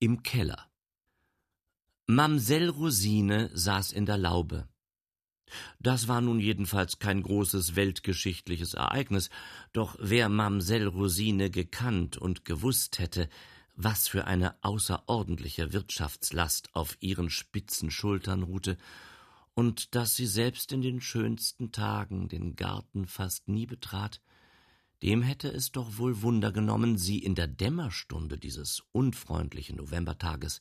Im Keller. Mamsell Rosine saß in der Laube. Das war nun jedenfalls kein großes weltgeschichtliches Ereignis, doch wer Mamsell Rosine gekannt und gewusst hätte, was für eine außerordentliche Wirtschaftslast auf ihren spitzen Schultern ruhte, und dass sie selbst in den schönsten Tagen den Garten fast nie betrat, dem hätte es doch wohl Wunder genommen, sie in der Dämmerstunde dieses unfreundlichen Novembertages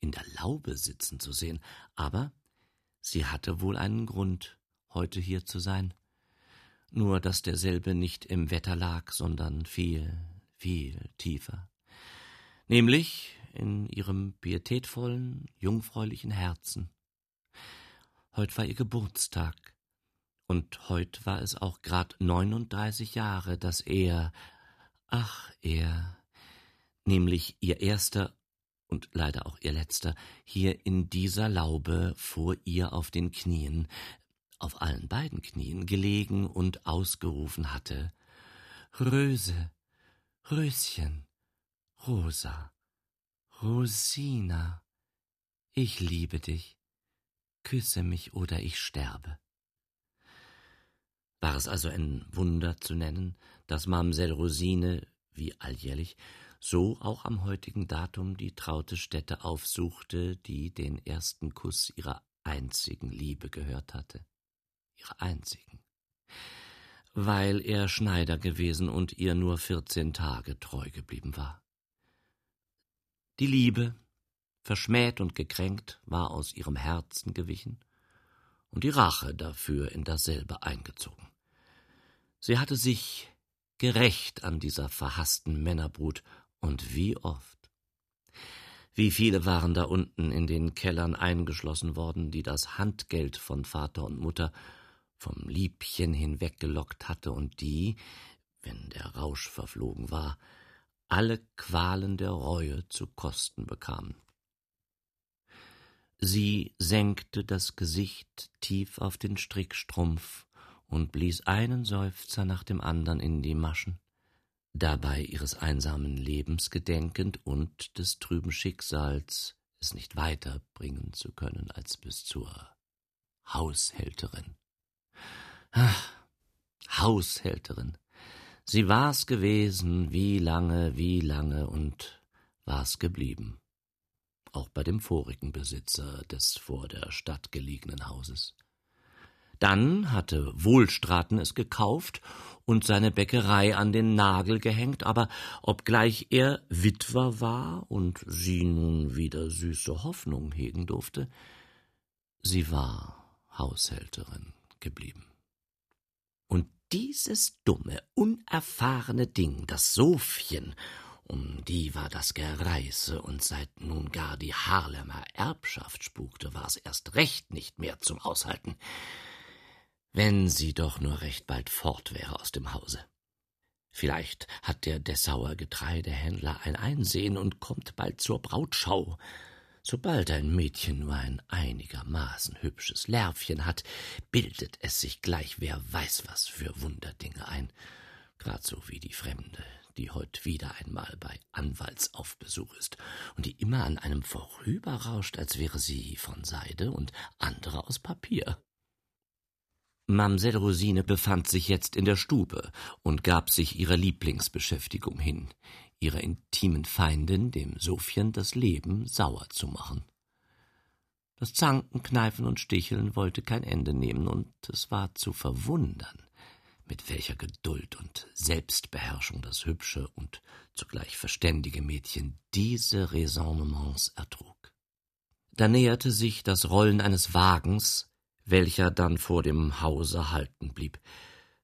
in der Laube sitzen zu sehen, aber sie hatte wohl einen Grund, heute hier zu sein. Nur dass derselbe nicht im Wetter lag, sondern viel, viel tiefer. Nämlich in ihrem pietätvollen, jungfräulichen Herzen. Heut war ihr Geburtstag, und heut war es auch grad neununddreißig Jahre, dass er, ach er, nämlich ihr erster und leider auch ihr letzter, hier in dieser Laube vor ihr auf den Knien, auf allen beiden Knien gelegen und ausgerufen hatte Röse, Röschen, Rosa, Rosina, ich liebe dich, küsse mich oder ich sterbe. War es also ein Wunder zu nennen, dass Mamsell Rosine, wie alljährlich, so auch am heutigen Datum die traute Stätte aufsuchte, die den ersten Kuss ihrer einzigen Liebe gehört hatte. Ihrer einzigen. Weil er Schneider gewesen und ihr nur vierzehn Tage treu geblieben war. Die Liebe, verschmäht und gekränkt, war aus ihrem Herzen gewichen, und die Rache dafür in dasselbe eingezogen. Sie hatte sich gerecht an dieser verhassten Männerbrut, und wie oft. Wie viele waren da unten in den Kellern eingeschlossen worden, die das Handgeld von Vater und Mutter vom Liebchen hinweggelockt hatte und die, wenn der Rausch verflogen war, alle Qualen der Reue zu kosten bekamen. Sie senkte das Gesicht tief auf den Strickstrumpf und blies einen Seufzer nach dem andern in die Maschen, dabei ihres einsamen Lebens gedenkend und des trüben Schicksals, es nicht weiter bringen zu können als bis zur Haushälterin. Ach, Haushälterin. Sie war's gewesen, wie lange, wie lange und war's geblieben auch bei dem vorigen Besitzer des vor der Stadt gelegenen Hauses. Dann hatte Wohlstraten es gekauft und seine Bäckerei an den Nagel gehängt, aber obgleich er Witwer war und sie nun wieder süße Hoffnung hegen durfte, sie war Haushälterin geblieben. Und dieses dumme, unerfahrene Ding, das Sophchen, um die war das Gereise, und seit nun gar die Harlemer Erbschaft spukte, war es erst recht nicht mehr zum Aushalten. Wenn sie doch nur recht bald fort wäre aus dem Hause. Vielleicht hat der Dessauer Getreidehändler ein Einsehen und kommt bald zur Brautschau. Sobald ein Mädchen nur ein einigermaßen hübsches Lärvchen hat, bildet es sich gleich wer weiß was für Wunderdinge ein, grad so wie die Fremde, die heut wieder einmal bei Anwaltsaufbesuch ist und die immer an einem vorüberrauscht, als wäre sie von Seide und andere aus Papier. Mamsell Rosine befand sich jetzt in der Stube und gab sich ihrer Lieblingsbeschäftigung hin, ihrer intimen Feindin, dem Sophien, das Leben sauer zu machen. Das Zanken, Kneifen und Sticheln wollte kein Ende nehmen, und es war zu verwundern, mit welcher Geduld und Selbstbeherrschung das hübsche und zugleich verständige Mädchen diese Raisonnements ertrug. Da näherte sich das Rollen eines Wagens, welcher dann vor dem Hause halten blieb.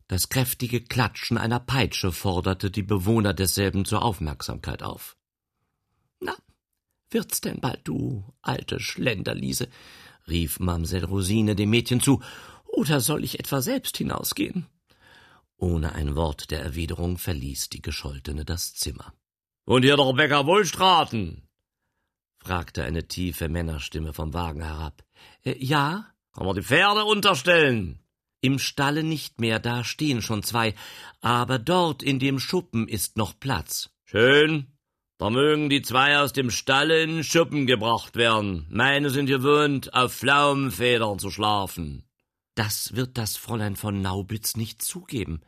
Das kräftige Klatschen einer Peitsche forderte die Bewohner desselben zur Aufmerksamkeit auf. Na, wird's denn bald, du alte Schlenderliese? rief Mamsell Rosine dem Mädchen zu, oder soll ich etwa selbst hinausgehen? Ohne ein Wort der Erwiderung verließ die Gescholtene das Zimmer. Und hier doch Bäcker Wohlstraten? fragte eine tiefe Männerstimme vom Wagen herab. Äh, ja? Kann man die Pferde unterstellen? Im Stalle nicht mehr, da stehen schon zwei, aber dort in dem Schuppen ist noch Platz. Schön, Da mögen die zwei aus dem Stalle in Schuppen gebracht werden. Meine sind gewohnt, auf Pflaumenfedern zu schlafen. Das wird das Fräulein von Naubitz nicht zugeben.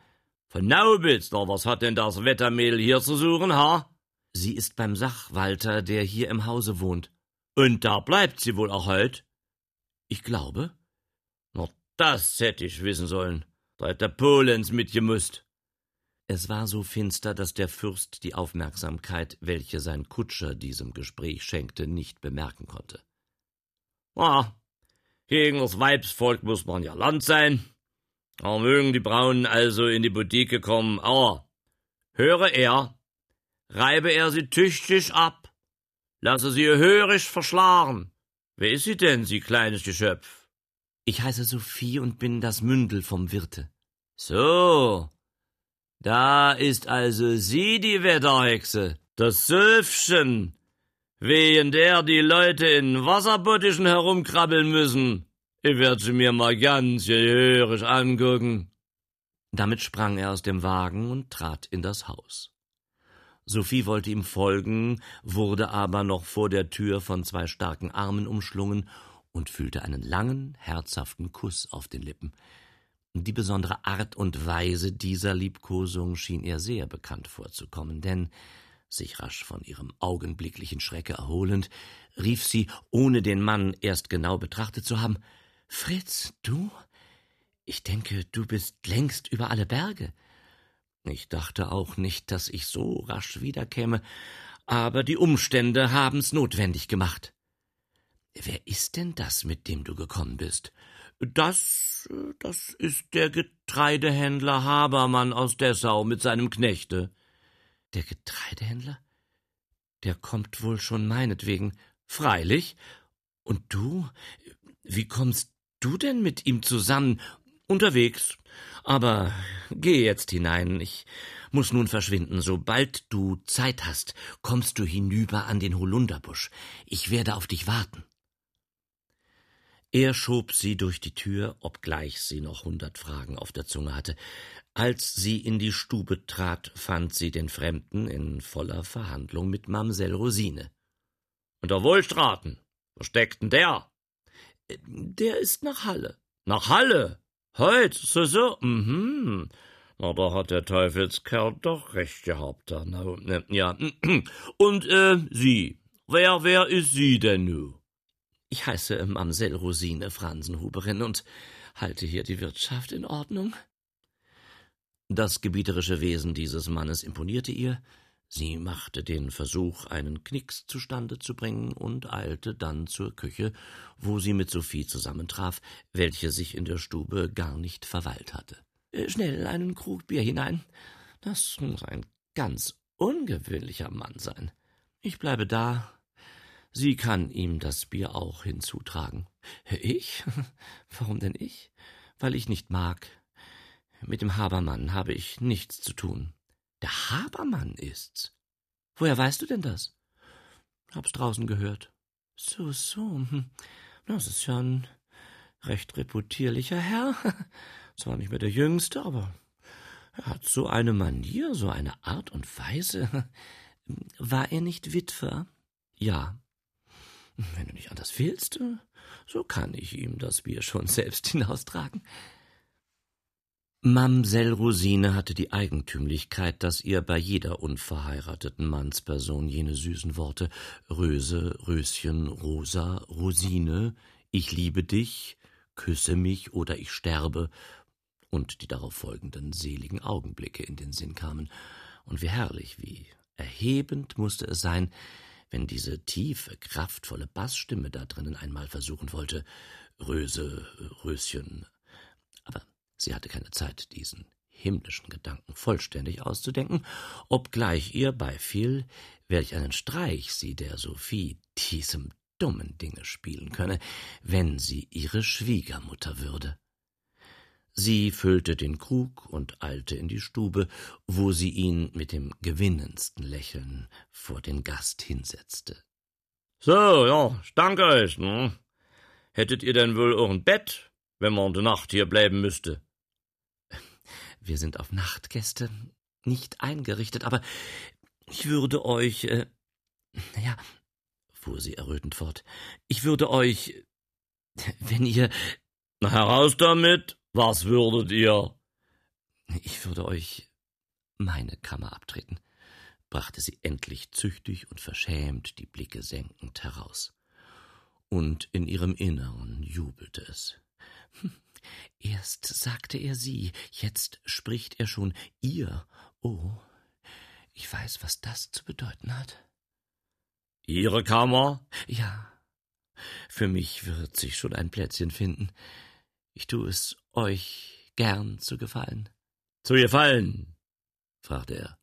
Na, was hat denn das Wettermädel hier zu suchen, ha? Sie ist beim Sachwalter, der hier im Hause wohnt. Und da bleibt sie wohl auch heut? Ich glaube. Na, das hätte ich wissen sollen. Da hätte der Polens mitgemusst. Es war so finster, dass der Fürst die Aufmerksamkeit, welche sein Kutscher diesem Gespräch schenkte, nicht bemerken konnte. Ah, gegen das Weibsvolk muss man ja Land sein. Da mögen die Braunen also in die Boutique kommen, aber höre er, reibe er sie tüchtig ab, lasse sie hörig verschlagen. Wer ist sie denn, sie kleines Geschöpf? Ich heiße Sophie und bin das Mündel vom Wirte. So, da ist also sie die Wetterhexe, das Sülfchen, wegen der die Leute in Wasserbottichen herumkrabbeln müssen. Ich werde sie mir mal ganz gehörig angucken. Damit sprang er aus dem Wagen und trat in das Haus. Sophie wollte ihm folgen, wurde aber noch vor der Tür von zwei starken Armen umschlungen und fühlte einen langen, herzhaften Kuss auf den Lippen. Die besondere Art und Weise dieser Liebkosung schien ihr sehr bekannt vorzukommen, denn, sich rasch von ihrem augenblicklichen Schrecke erholend, rief sie, ohne den Mann erst genau betrachtet zu haben Fritz, du? Ich denke, du bist längst über alle Berge. Ich dachte auch nicht, dass ich so rasch wiederkäme, aber die Umstände haben's notwendig gemacht. Wer ist denn das, mit dem du gekommen bist? Das, das ist der Getreidehändler Habermann aus Dessau mit seinem Knechte. Der Getreidehändler? Der kommt wohl schon meinetwegen. Freilich. Und du? Wie kommst du denn mit ihm zusammen? Unterwegs. Aber geh jetzt hinein. Ich muss nun verschwinden. Sobald du Zeit hast, kommst du hinüber an den Holunderbusch. Ich werde auf dich warten. Er schob sie durch die Tür, obgleich sie noch hundert Fragen auf der Zunge hatte. Als sie in die Stube trat, fand sie den Fremden in voller Verhandlung mit Mamsell Rosine. Und der Wohlstraten, wo steckt denn der? Der ist nach Halle. Nach Halle? Heut, so, so, mhm. Na, da hat der Teufelskerl doch recht gehabt. Da. Na, ne, ja, und, äh, Sie, wer, wer ist Sie denn nu? Ich heiße Mamsell Rosine Fransenhuberin und halte hier die Wirtschaft in Ordnung. Das gebieterische Wesen dieses Mannes imponierte ihr, sie machte den Versuch, einen Knicks zustande zu bringen und eilte dann zur Küche, wo sie mit Sophie zusammentraf, welche sich in der Stube gar nicht verweilt hatte. Äh, schnell einen Krug Bier hinein. Das muss ein ganz ungewöhnlicher Mann sein. Ich bleibe da Sie kann ihm das Bier auch hinzutragen. Ich? Warum denn ich? Weil ich nicht mag. Mit dem Habermann habe ich nichts zu tun. Der Habermann ist's. Woher weißt du denn das? Hab's draußen gehört. So, so. Hm. Das ist ja ein recht reputierlicher Herr. Zwar nicht mehr der Jüngste, aber er hat so eine Manier, so eine Art und Weise. War er nicht Witwer? Ja, wenn du nicht anders willst, so kann ich ihm das Bier schon selbst hinaustragen. Mamsell Rosine hatte die Eigentümlichkeit, dass ihr bei jeder unverheirateten Mannsperson jene süßen Worte Röse, Röschen, Rosa, Rosine, ich liebe dich, küsse mich oder ich sterbe und die darauf folgenden seligen Augenblicke in den Sinn kamen. Und wie herrlich, wie erhebend musste es sein, wenn diese tiefe, kraftvolle Bassstimme da drinnen einmal versuchen wollte, Röse, Röschen. Sie hatte keine Zeit, diesen himmlischen Gedanken vollständig auszudenken, obgleich ihr beifiel, welch einen Streich sie der Sophie diesem dummen Dinge spielen könne, wenn sie ihre Schwiegermutter würde. Sie füllte den Krug und eilte in die Stube, wo sie ihn mit dem gewinnendsten Lächeln vor den Gast hinsetzte. So, ja, ich danke euch, ne? Hättet ihr denn wohl auch ein Bett, wenn man die Nacht hier bleiben müsste? Wir sind auf Nachtgäste nicht eingerichtet, aber ich würde euch, äh, Naja, fuhr sie errötend fort, ich würde euch, wenn ihr. Na heraus damit, was würdet ihr? Ich würde euch meine Kammer abtreten, brachte sie endlich züchtig und verschämt die Blicke senkend heraus. Und in ihrem Inneren jubelte es. Erst sagte er sie, jetzt spricht er schon ihr. Oh, ich weiß, was das zu bedeuten hat. Ihre Kammer? Ja. Für mich wird sich schon ein Plätzchen finden. Ich tue es euch gern zu gefallen. Zu gefallen? fragte er,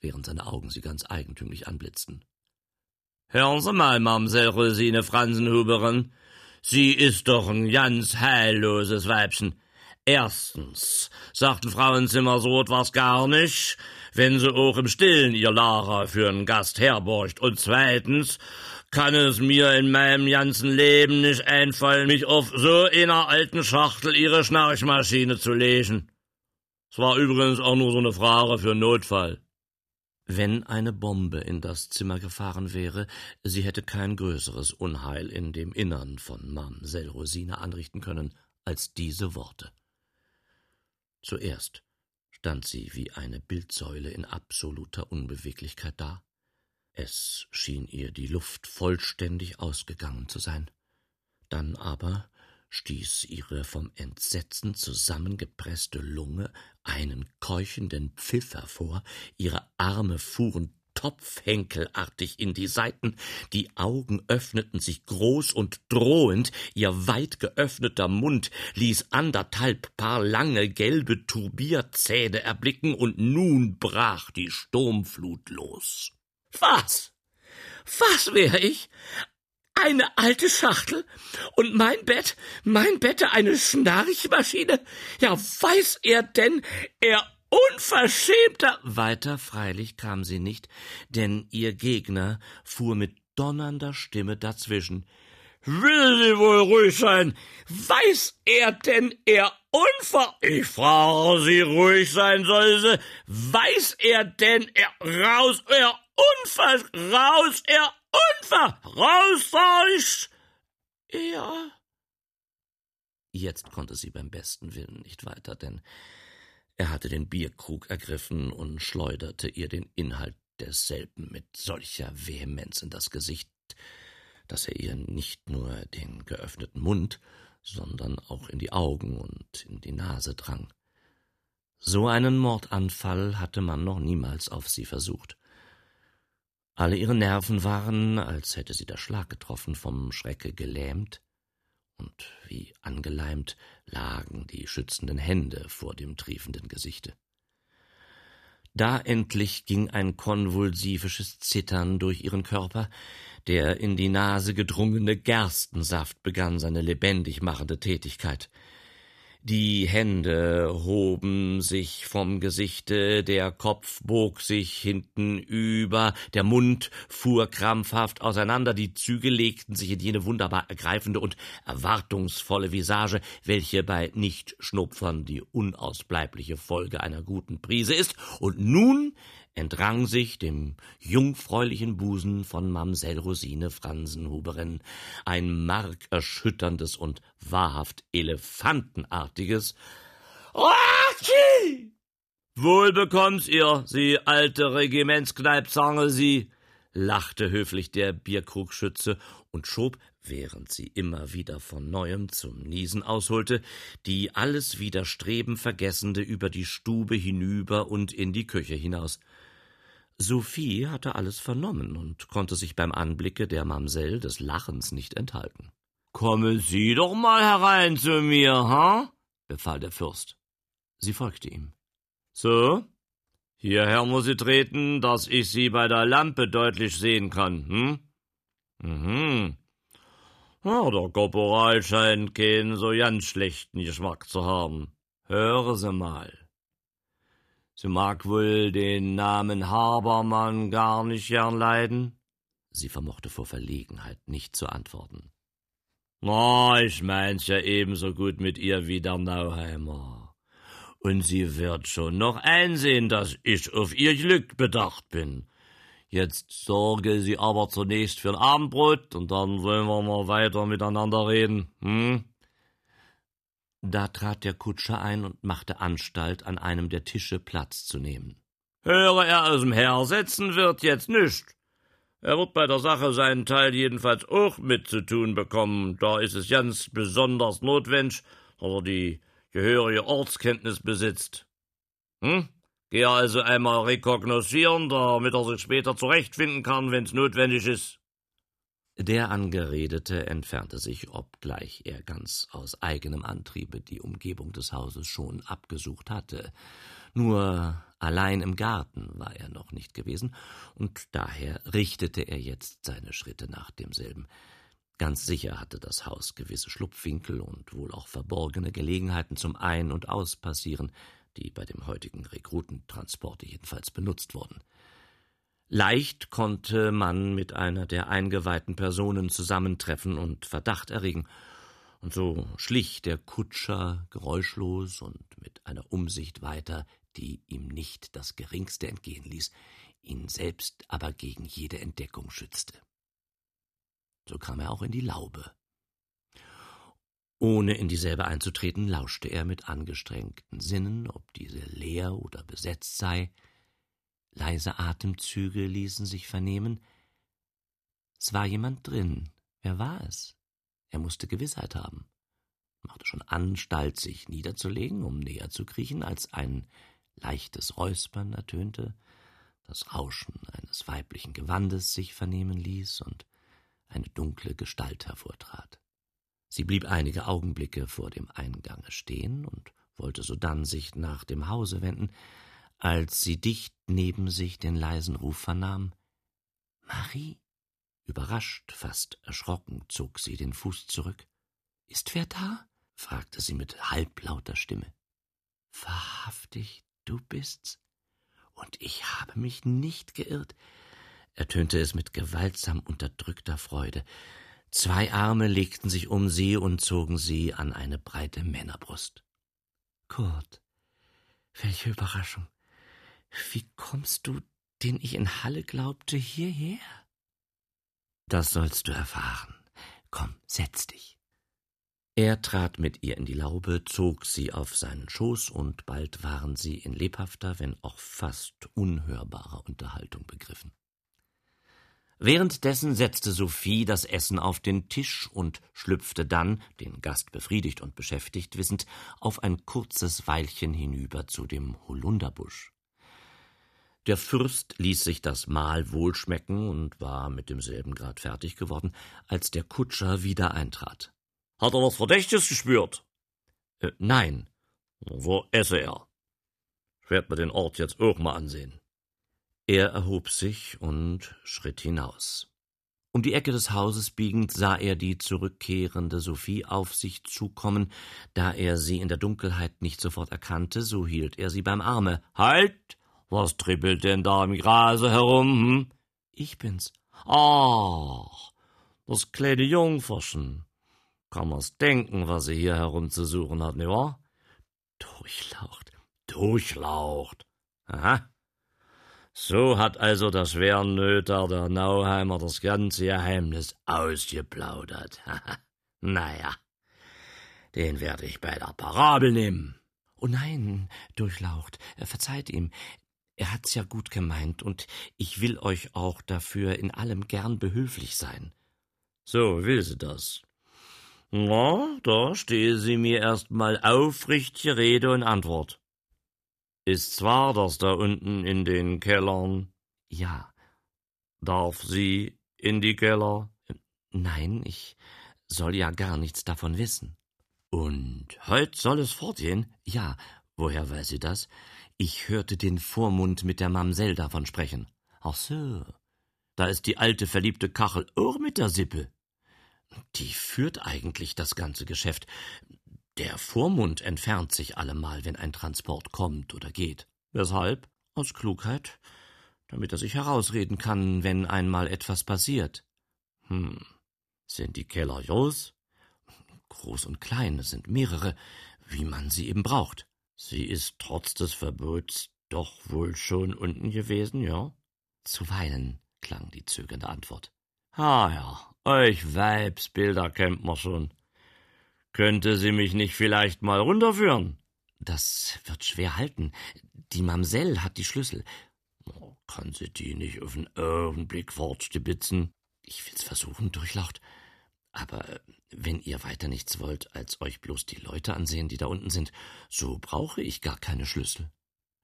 während seine Augen sie ganz eigentümlich anblitzten. Hören Sie mal, Mamsell Rosine Fransenhuberin, Sie ist doch ein ganz heilloses Weibchen. Erstens sagt ein Frauenzimmer so etwas gar nicht, wenn sie auch im Stillen ihr Lara für einen Gast herborgt. Und zweitens kann es mir in meinem ganzen Leben nicht einfallen, mich auf so einer alten Schachtel ihre Schnarchmaschine zu legen. Es war übrigens auch nur so eine Frage für Notfall. Wenn eine Bombe in das Zimmer gefahren wäre, sie hätte kein größeres Unheil in dem Innern von Mamsell Rosine anrichten können als diese Worte. Zuerst stand sie wie eine Bildsäule in absoluter Unbeweglichkeit da. Es schien ihr die Luft vollständig ausgegangen zu sein. Dann aber stieß ihre vom Entsetzen zusammengepresste Lunge einen keuchenden Pfiff hervor, ihre Arme fuhren topfhenkelartig in die Seiten, die Augen öffneten sich groß und drohend, ihr weit geöffneter Mund ließ anderthalb Paar lange gelbe Turbierzähne erblicken, und nun brach die Sturmflut los. Was? Was wäre ich? Eine alte Schachtel und mein Bett, mein Bett eine Schnarchmaschine? Ja, weiß er denn, er Unverschämter! Weiter freilich kam sie nicht, denn ihr Gegner fuhr mit donnernder Stimme dazwischen. Will sie wohl ruhig sein? Weiß er denn, er Unver... Ich frage sie, ruhig sein soll sie. Weiß er denn, er raus, er Unver... Raus, er Unver... Raus, euch! Ja. Jetzt konnte sie beim besten Willen nicht weiter, denn er hatte den Bierkrug ergriffen und schleuderte ihr den Inhalt desselben mit solcher Vehemenz in das Gesicht, dass er ihr nicht nur den geöffneten Mund, sondern auch in die Augen und in die Nase drang. So einen Mordanfall hatte man noch niemals auf sie versucht. Alle ihre Nerven waren, als hätte sie der Schlag getroffen, vom Schrecke gelähmt, und wie angeleimt lagen die schützenden Hände vor dem triefenden Gesichte. Da endlich ging ein konvulsivisches Zittern durch ihren Körper, der in die Nase gedrungene Gerstensaft begann seine lebendig machende Tätigkeit. Die Hände hoben sich vom Gesichte, der Kopf bog sich hinten über, der Mund fuhr krampfhaft auseinander, die Züge legten sich in jene wunderbar ergreifende und erwartungsvolle Visage, welche bei Nichtschnupfern die unausbleibliche Folge einer guten Prise ist, und nun entrang sich dem jungfräulichen Busen von Mamsell Rosine Fransenhuberin ein markerschütterndes und wahrhaft elefantenartiges Ratschi! Wohl bekommt's ihr, Sie alte Regimentskneipzange, Sie, lachte höflich der Bierkrugschütze und schob, während sie immer wieder von neuem zum Niesen ausholte, die alles Widerstreben vergessende über die Stube hinüber und in die Küche hinaus. Sophie hatte alles vernommen und konnte sich beim Anblicke der Mamsell des Lachens nicht enthalten. Kommen Sie doch mal herein zu mir, ha? befahl der Fürst. Sie folgte ihm. So, hierher muss sie treten, dass ich Sie bei der Lampe deutlich sehen kann, hm? Mhm. Ja, der Korporal scheint keinen so ganz schlechten Geschmack zu haben. Höre Sie mal. Sie mag wohl den Namen Habermann gar nicht gern leiden? Sie vermochte vor Verlegenheit nicht zu antworten. Na, ich mein's ja ebenso gut mit ihr wie der Nauheimer. Und sie wird schon noch einsehen, dass ich auf ihr Glück bedacht bin. Jetzt sorge Sie aber zunächst für ein Abendbrot und dann wollen wir mal weiter miteinander reden. Hm? Da trat der Kutscher ein und machte Anstalt, an einem der Tische Platz zu nehmen. Höre er aus dem Herr setzen wird jetzt nicht. Er wird bei der Sache seinen Teil jedenfalls auch mitzutun bekommen. Da ist es ganz besonders notwendig, dass er die gehörige Ortskenntnis besitzt. Hm? Geh also einmal rekognoszieren, damit er sich später zurechtfinden kann, wenn's notwendig ist. Der Angeredete entfernte sich, obgleich er ganz aus eigenem Antriebe die Umgebung des Hauses schon abgesucht hatte. Nur allein im Garten war er noch nicht gewesen, und daher richtete er jetzt seine Schritte nach demselben. Ganz sicher hatte das Haus gewisse Schlupfwinkel und wohl auch verborgene Gelegenheiten zum Ein- und Auspassieren, die bei dem heutigen Rekrutentransporte jedenfalls benutzt wurden. Leicht konnte man mit einer der eingeweihten Personen zusammentreffen und Verdacht erregen, und so schlich der Kutscher geräuschlos und mit einer Umsicht weiter, die ihm nicht das geringste entgehen ließ, ihn selbst aber gegen jede Entdeckung schützte. So kam er auch in die Laube. Ohne in dieselbe einzutreten, lauschte er mit angestrengten Sinnen, ob diese leer oder besetzt sei, Leise Atemzüge ließen sich vernehmen. Es war jemand drin. Wer war es? Er musste Gewissheit haben. Machte schon Anstalt, sich niederzulegen, um näher zu kriechen, als ein leichtes Räuspern ertönte, das Rauschen eines weiblichen Gewandes sich vernehmen ließ und eine dunkle Gestalt hervortrat. Sie blieb einige Augenblicke vor dem Eingange stehen und wollte sodann sich nach dem Hause wenden, als sie dicht neben sich den leisen Ruf vernahm Marie. Überrascht, fast erschrocken, zog sie den Fuß zurück. Ist wer da? fragte sie mit halblauter Stimme. Wahrhaftig, du bist's? Und ich habe mich nicht geirrt, ertönte es mit gewaltsam unterdrückter Freude. Zwei Arme legten sich um sie und zogen sie an eine breite Männerbrust. Kurt, welche Überraschung. Wie kommst du, den ich in Halle glaubte, hierher? Das sollst du erfahren. Komm, setz dich. Er trat mit ihr in die Laube, zog sie auf seinen Schoß, und bald waren sie in lebhafter, wenn auch fast unhörbarer Unterhaltung begriffen. Währenddessen setzte Sophie das Essen auf den Tisch und schlüpfte dann, den Gast befriedigt und beschäftigt wissend, auf ein kurzes Weilchen hinüber zu dem Holunderbusch. Der Fürst ließ sich das Mahl wohlschmecken und war mit demselben grad fertig geworden, als der Kutscher wieder eintrat. Hat er was Verdächtiges gespürt? Äh, nein. Wo esse er? Ich werd mir den Ort jetzt auch mal ansehen. Er erhob sich und schritt hinaus. Um die Ecke des Hauses biegend sah er die zurückkehrende Sophie auf sich zukommen. Da er sie in der Dunkelheit nicht sofort erkannte, so hielt er sie beim Arme. Halt! Was trippelt denn da im Grase herum? Hm? Ich bin's. Ach, das kleine Jungferchen. Kann man's denken, was sie hier herumzusuchen hat, ne wahr? Durchlaucht. Durchlaucht. Aha. So hat also der Schwernöter der Nauheimer das ganze Geheimnis ausgeplaudert. naja, den werde ich bei der Parabel nehmen. Oh nein, Durchlaucht, verzeiht ihm. Er hat's ja gut gemeint, und ich will euch auch dafür in allem gern behülflich sein. So will sie das. Na, da stehe sie mir erst mal aufrichtige Rede und Antwort. Ist zwar das da unten in den Kellern? Ja. Darf sie in die Keller? Nein, ich soll ja gar nichts davon wissen. Und heut soll es fortgehen? Ja, woher weiß sie das? Ich hörte den Vormund mit der Mamsell davon sprechen. Ach so. Da ist die alte verliebte Kachel auch mit der Sippe. Die führt eigentlich das ganze Geschäft. Der Vormund entfernt sich allemal, wenn ein Transport kommt oder geht. Weshalb? Aus Klugheit, damit er sich herausreden kann, wenn einmal etwas passiert. Hm. Sind die Keller groß? Groß und klein, es sind mehrere, wie man sie eben braucht. Sie ist trotz des Verbots doch wohl schon unten gewesen, ja? Zuweilen, klang die zögernde Antwort. Ah ja, euch Weibsbilder kennt man schon. Könnte sie mich nicht vielleicht mal runterführen? Das wird schwer halten. Die Mamsell hat die Schlüssel. Oh, kann sie die nicht auf einen Augenblick fortstibitzen? Ich will's versuchen, Durchlaucht. Aber äh, wenn ihr weiter nichts wollt, als euch bloß die Leute ansehen, die da unten sind, so brauche ich gar keine Schlüssel.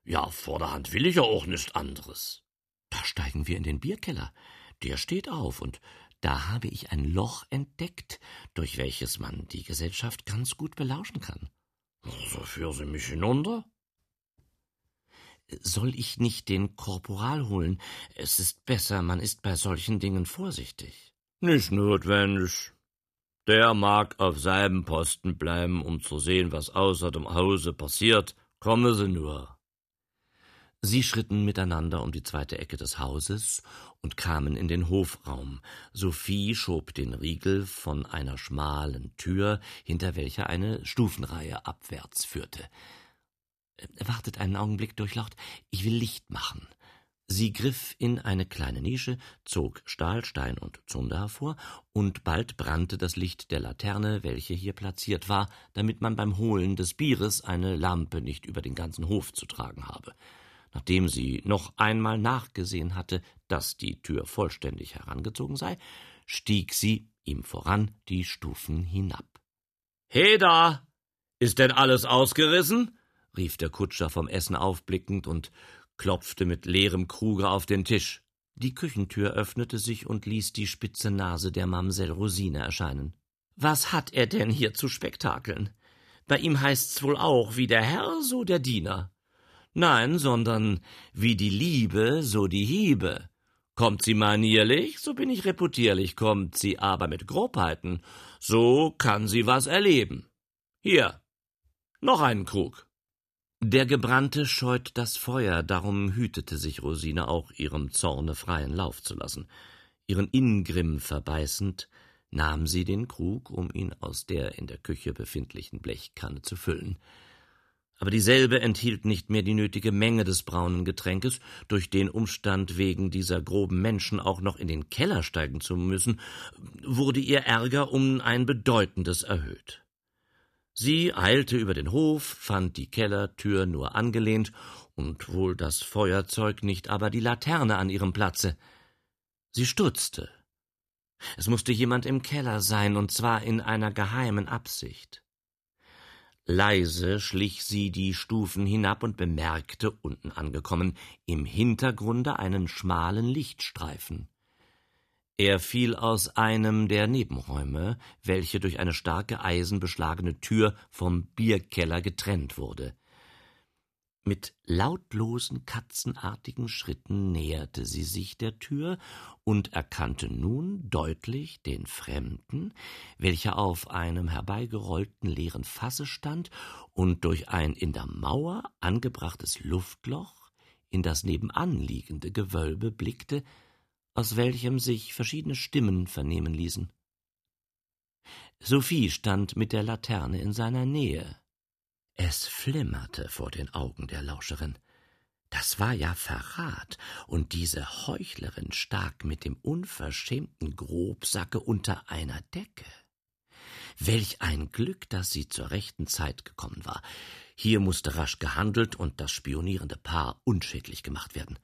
Ja, vorderhand will ich ja auch nichts anderes. Da steigen wir in den Bierkeller. Der steht auf, und da habe ich ein Loch entdeckt, durch welches man die Gesellschaft ganz gut belauschen kann. So führen Sie mich hinunter? Soll ich nicht den Korporal holen? Es ist besser, man ist bei solchen Dingen vorsichtig. Nicht notwendig. Der mag auf seinem Posten bleiben, um zu sehen, was außer dem Hause passiert. Komme sie nur. Sie schritten miteinander um die zweite Ecke des Hauses und kamen in den Hofraum. Sophie schob den Riegel von einer schmalen Tür, hinter welcher eine Stufenreihe abwärts führte. Wartet einen Augenblick, Durchlaucht, ich will Licht machen. Sie griff in eine kleine Nische, zog Stahl, Stein und Zunder hervor, und bald brannte das Licht der Laterne, welche hier platziert war, damit man beim Holen des Bieres eine Lampe nicht über den ganzen Hof zu tragen habe. Nachdem sie noch einmal nachgesehen hatte, dass die Tür vollständig herangezogen sei, stieg sie ihm voran die Stufen hinab. He da! Ist denn alles ausgerissen? rief der Kutscher vom Essen aufblickend und klopfte mit leerem Kruge auf den Tisch. Die Küchentür öffnete sich und ließ die spitze Nase der Mamsell Rosine erscheinen. Was hat er denn hier zu spektakeln? Bei ihm heißt's wohl auch wie der Herr, so der Diener. Nein, sondern wie die Liebe, so die Hiebe. Kommt sie manierlich, so bin ich reputierlich, kommt sie aber mit Grobheiten, so kann sie was erleben. Hier, noch einen Krug. Der Gebrannte scheut das Feuer, darum hütete sich Rosine auch, ihrem Zorne freien Lauf zu lassen. Ihren Ingrimm verbeißend, nahm sie den Krug, um ihn aus der in der Küche befindlichen Blechkanne zu füllen aber dieselbe enthielt nicht mehr die nötige Menge des braunen Getränkes, durch den Umstand, wegen dieser groben Menschen auch noch in den Keller steigen zu müssen, wurde ihr Ärger um ein bedeutendes erhöht. Sie eilte über den Hof, fand die Kellertür nur angelehnt und wohl das Feuerzeug, nicht aber die Laterne an ihrem Platze. Sie stutzte. Es musste jemand im Keller sein, und zwar in einer geheimen Absicht. Leise schlich sie die Stufen hinab und bemerkte, unten angekommen, im Hintergrunde einen schmalen Lichtstreifen. Er fiel aus einem der Nebenräume, welche durch eine starke eisenbeschlagene Tür vom Bierkeller getrennt wurde. Mit lautlosen, katzenartigen Schritten näherte sie sich der Tür und erkannte nun deutlich den Fremden, welcher auf einem herbeigerollten leeren Fasse stand und durch ein in der Mauer angebrachtes Luftloch in das nebenan liegende Gewölbe blickte, aus welchem sich verschiedene Stimmen vernehmen ließen. Sophie stand mit der Laterne in seiner Nähe. Es flimmerte vor den Augen der Lauscherin. Das war ja Verrat, und diese Heuchlerin stak mit dem unverschämten Grobsacke unter einer Decke. Welch ein Glück, dass sie zur rechten Zeit gekommen war. Hier musste rasch gehandelt und das spionierende Paar unschädlich gemacht werden.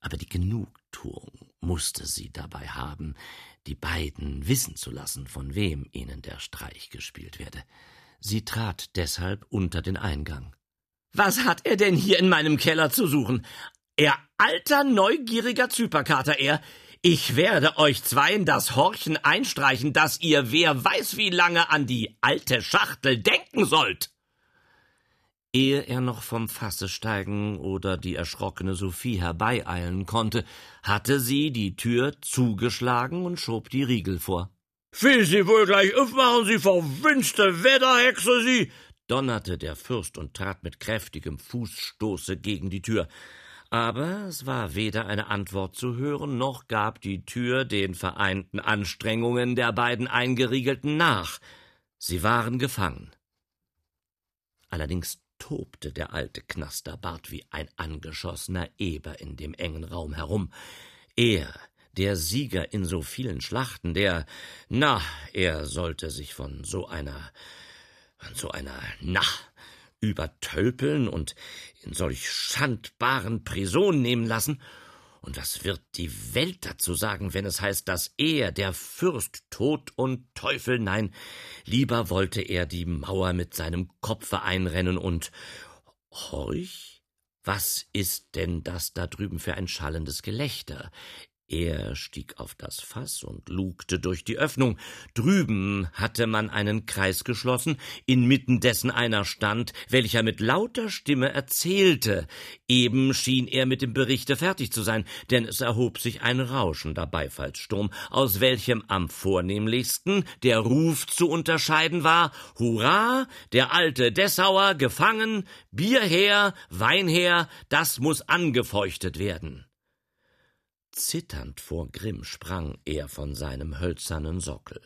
Aber die Genugtuung musste sie dabei haben, die beiden wissen zu lassen, von wem ihnen der Streich gespielt werde. Sie trat deshalb unter den Eingang. Was hat er denn hier in meinem Keller zu suchen? Er alter, neugieriger Zyperkater, er. Ich werde euch zweien das Horchen einstreichen, dass ihr wer weiß wie lange an die alte Schachtel denken sollt. Ehe er noch vom Fasse steigen oder die erschrockene Sophie herbeieilen konnte, hatte sie die Tür zugeschlagen und schob die Riegel vor. Will Sie wohl gleich aufmachen, Sie verwünschte Wetterhexe, Sie! donnerte der Fürst und trat mit kräftigem Fußstoße gegen die Tür. Aber es war weder eine Antwort zu hören, noch gab die Tür den vereinten Anstrengungen der beiden Eingeriegelten nach. Sie waren gefangen. Allerdings tobte der alte Knasterbart wie ein angeschossener Eber in dem engen Raum herum. Er, der Sieger in so vielen Schlachten, der, na, er sollte sich von so einer, von so einer, na, übertölpeln und in solch schandbaren Prison nehmen lassen und was wird die Welt dazu sagen, wenn es heißt, dass er, der Fürst, Tod und Teufel, nein, lieber wollte er die Mauer mit seinem Kopfe einrennen und Horch, was ist denn das da drüben für ein schallendes Gelächter? Er stieg auf das Fass und lugte durch die Öffnung. Drüben hatte man einen Kreis geschlossen, inmitten dessen einer stand, welcher mit lauter Stimme erzählte. Eben schien er mit dem Berichte fertig zu sein, denn es erhob sich ein rauschender Beifallssturm, aus welchem am vornehmlichsten der Ruf zu unterscheiden war Hurra, der alte Dessauer gefangen, Bier her, Wein her, das muss angefeuchtet werden. Zitternd vor Grimm sprang er von seinem hölzernen Sockel.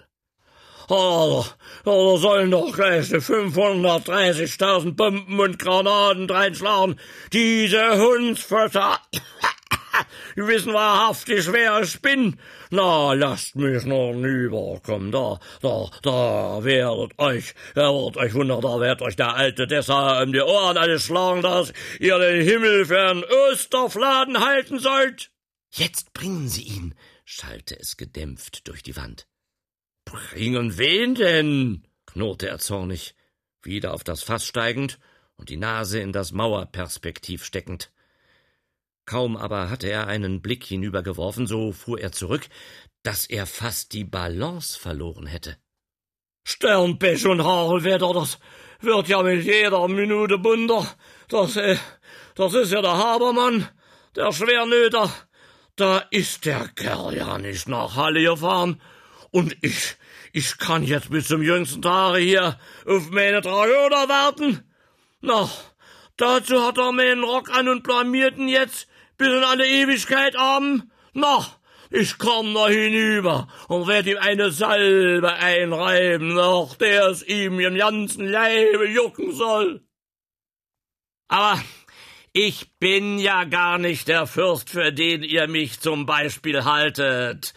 Oh, da sollen doch gleich 530.000 Bomben und Granaten dreinschlagen. Diese Hundsfötter. Die wissen wahrhaftig, wer ich bin. Na, lasst mich noch rüberkommen. Da, da, da werdet euch, da wird euch wunder, da wird euch der alte Dessa um die Ohren alles schlagen, dass ihr den Himmel für einen Osterfladen halten sollt. Jetzt bringen Sie ihn, schallte es gedämpft durch die Wand. Bringen wen denn? knurrte er zornig, wieder auf das Fass steigend und die Nase in das Mauerperspektiv steckend. Kaum aber hatte er einen Blick hinübergeworfen, so fuhr er zurück, dass er fast die Balance verloren hätte. Sternpech und Hagelwetter, das wird ja mit jeder Minute bunter. Das, äh, das ist ja der Habermann, der Schwernöter, da ist der Kerl ja nicht nach Halle gefahren. Und ich, ich kann jetzt bis zum jüngsten Tage hier auf meine Tragoder warten. Na, dazu hat er meinen Rock an und blamiert ihn jetzt bis in alle Ewigkeit haben. Na, ich komm noch hinüber und werd ihm eine Salbe einreiben, noch der es ihm im ganzen Leibe jucken soll. Aber ich bin ja gar nicht der Fürst, für den ihr mich zum Beispiel haltet,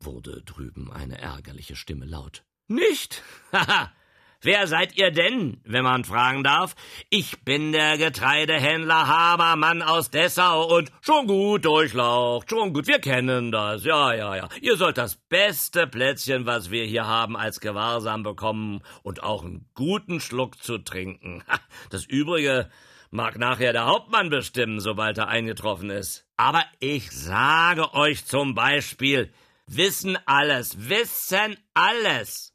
wurde drüben eine ärgerliche Stimme laut. Nicht? Haha. Wer seid ihr denn, wenn man fragen darf? Ich bin der Getreidehändler Habermann aus Dessau und schon gut durchlaucht, schon gut, wir kennen das, ja, ja, ja. Ihr sollt das beste Plätzchen, was wir hier haben, als Gewahrsam bekommen und auch einen guten Schluck zu trinken. Das Übrige mag nachher der Hauptmann bestimmen, sobald er eingetroffen ist. Aber ich sage euch zum Beispiel, wissen alles, wissen alles.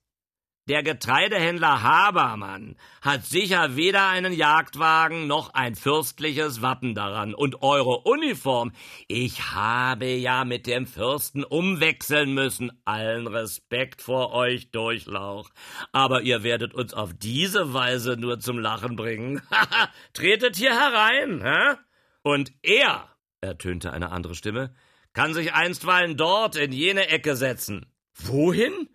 Der Getreidehändler Habermann hat sicher weder einen Jagdwagen noch ein fürstliches Wappen daran. Und eure Uniform, ich habe ja mit dem Fürsten umwechseln müssen. Allen Respekt vor euch, Durchlauch. Aber ihr werdet uns auf diese Weise nur zum Lachen bringen. Tretet hier herein, hä? Und er, ertönte eine andere Stimme, kann sich einstweilen dort in jene Ecke setzen. Wohin?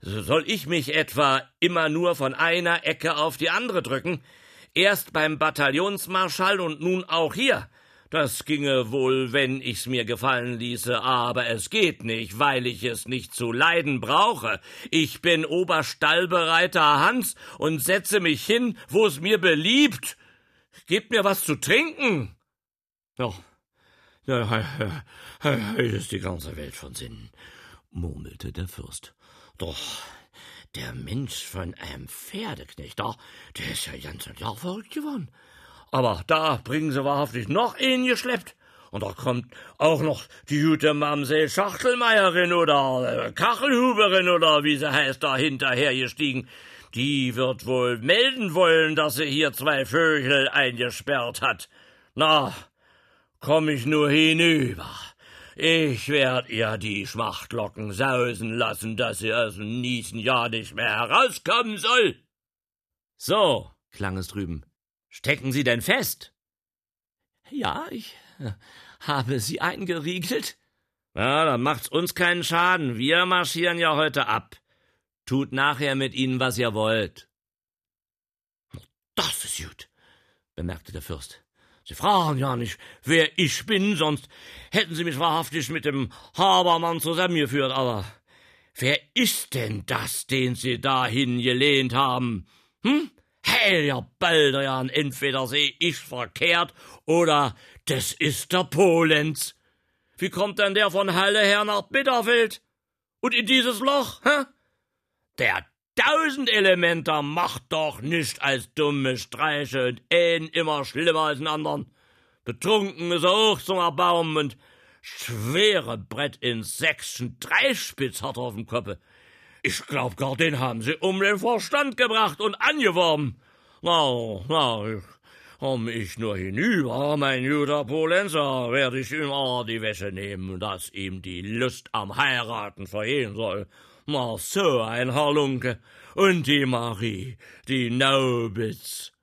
Soll ich mich etwa immer nur von einer Ecke auf die andere drücken? Erst beim Bataillonsmarschall und nun auch hier. Das ginge wohl, wenn ich's mir gefallen ließe, aber es geht nicht, weil ich es nicht zu leiden brauche. Ich bin Oberstallbereiter Hans und setze mich hin, wo es mir beliebt. Gebt mir was zu trinken. Ja, ja, ja, ist die ganze Welt von Sinnen, murmelte der Fürst. Doch der Mensch von einem Pferdeknecht, da, der ist ja ganz und gar verrückt geworden. Aber da bringen sie wahrhaftig noch einen geschleppt. Und da kommt auch noch die gute Mamsell Schachtelmeierin oder äh, Kachelhuberin oder wie sie heißt, da hinterher gestiegen. Die wird wohl melden wollen, dass sie hier zwei Vögel eingesperrt hat. Na, komm ich nur hinüber. Ich werd ihr die Schmachtlocken sausen lassen, dass sie aus dem Niesen ja nicht mehr herauskommen soll. So, klang es drüben. Stecken Sie denn fest? Ja, ich äh, habe sie eingeriegelt. Na, dann macht's uns keinen Schaden. Wir marschieren ja heute ab. Tut nachher mit ihnen, was ihr wollt. Das ist gut, bemerkte der Fürst. Sie fragen ja nicht, wer ich bin, sonst hätten Sie mich wahrhaftig mit dem Habermann zusammengeführt, aber wer ist denn das, den Sie dahin gelehnt haben? Hm? Heiliger Baldrian, entweder seh ich verkehrt oder das ist der Polenz. Wie kommt denn der von Halle her nach Bitterfeld? Und in dieses Loch, hä? Der Tausendelementer macht doch nicht als dumme Streiche und einen immer schlimmer als den anderen. Betrunken ist er auch zum Erbaum und schwere Brett in Sächsen Dreispitz hat er auf dem Koppe. Ich glaub gar, den haben sie um den Verstand gebracht und angeworben. Na, na, ich, komm ich nur hinüber, mein guter Polenzer, werde ich ihm auch die Wäsche nehmen, dass ihm die Lust am Heiraten vergehen soll. Na, so ein Halunke. Und die Marie, die Naubitz.